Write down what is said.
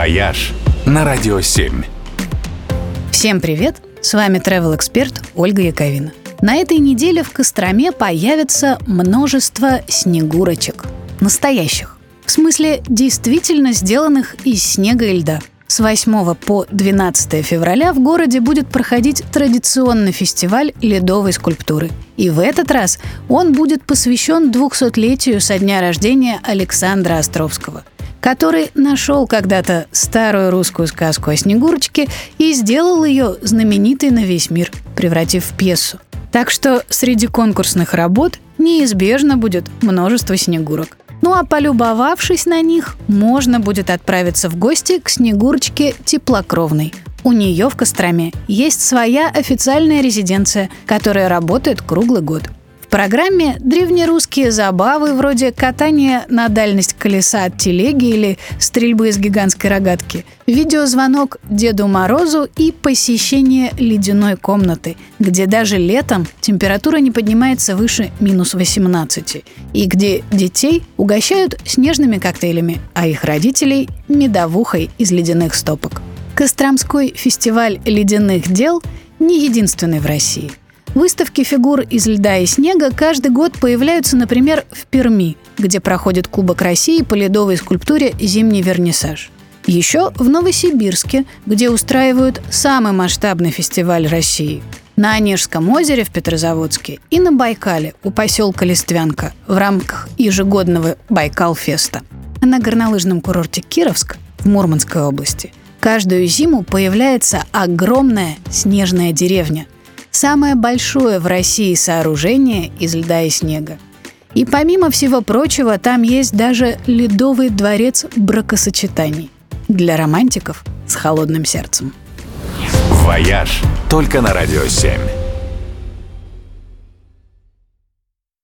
«Вояж» на Радио 7. Всем привет! С вами travel эксперт Ольга Яковина. На этой неделе в Костроме появится множество снегурочек. Настоящих. В смысле, действительно сделанных из снега и льда. С 8 по 12 февраля в городе будет проходить традиционный фестиваль ледовой скульптуры. И в этот раз он будет посвящен 200-летию со дня рождения Александра Островского – который нашел когда-то старую русскую сказку о Снегурочке и сделал ее знаменитой на весь мир, превратив в пьесу. Так что среди конкурсных работ неизбежно будет множество снегурок. Ну а полюбовавшись на них, можно будет отправиться в гости к Снегурочке Теплокровной. У нее в Костроме есть своя официальная резиденция, которая работает круглый год – программе древнерусские забавы вроде катания на дальность колеса от телеги или стрельбы из гигантской рогатки, видеозвонок Деду Морозу и посещение ледяной комнаты, где даже летом температура не поднимается выше минус 18, и где детей угощают снежными коктейлями, а их родителей – медовухой из ледяных стопок. Костромской фестиваль ледяных дел не единственный в России. Выставки фигур из льда и снега каждый год появляются, например, в Перми, где проходит Кубок России по ледовой скульптуре «Зимний вернисаж». Еще в Новосибирске, где устраивают самый масштабный фестиваль России. На Онежском озере в Петрозаводске и на Байкале у поселка Листвянка в рамках ежегодного Байкал-феста. А на горнолыжном курорте Кировск в Мурманской области каждую зиму появляется огромная снежная деревня – самое большое в России сооружение из льда и снега. И помимо всего прочего, там есть даже ледовый дворец бракосочетаний для романтиков с холодным сердцем. «Вояж» только на «Радио 7».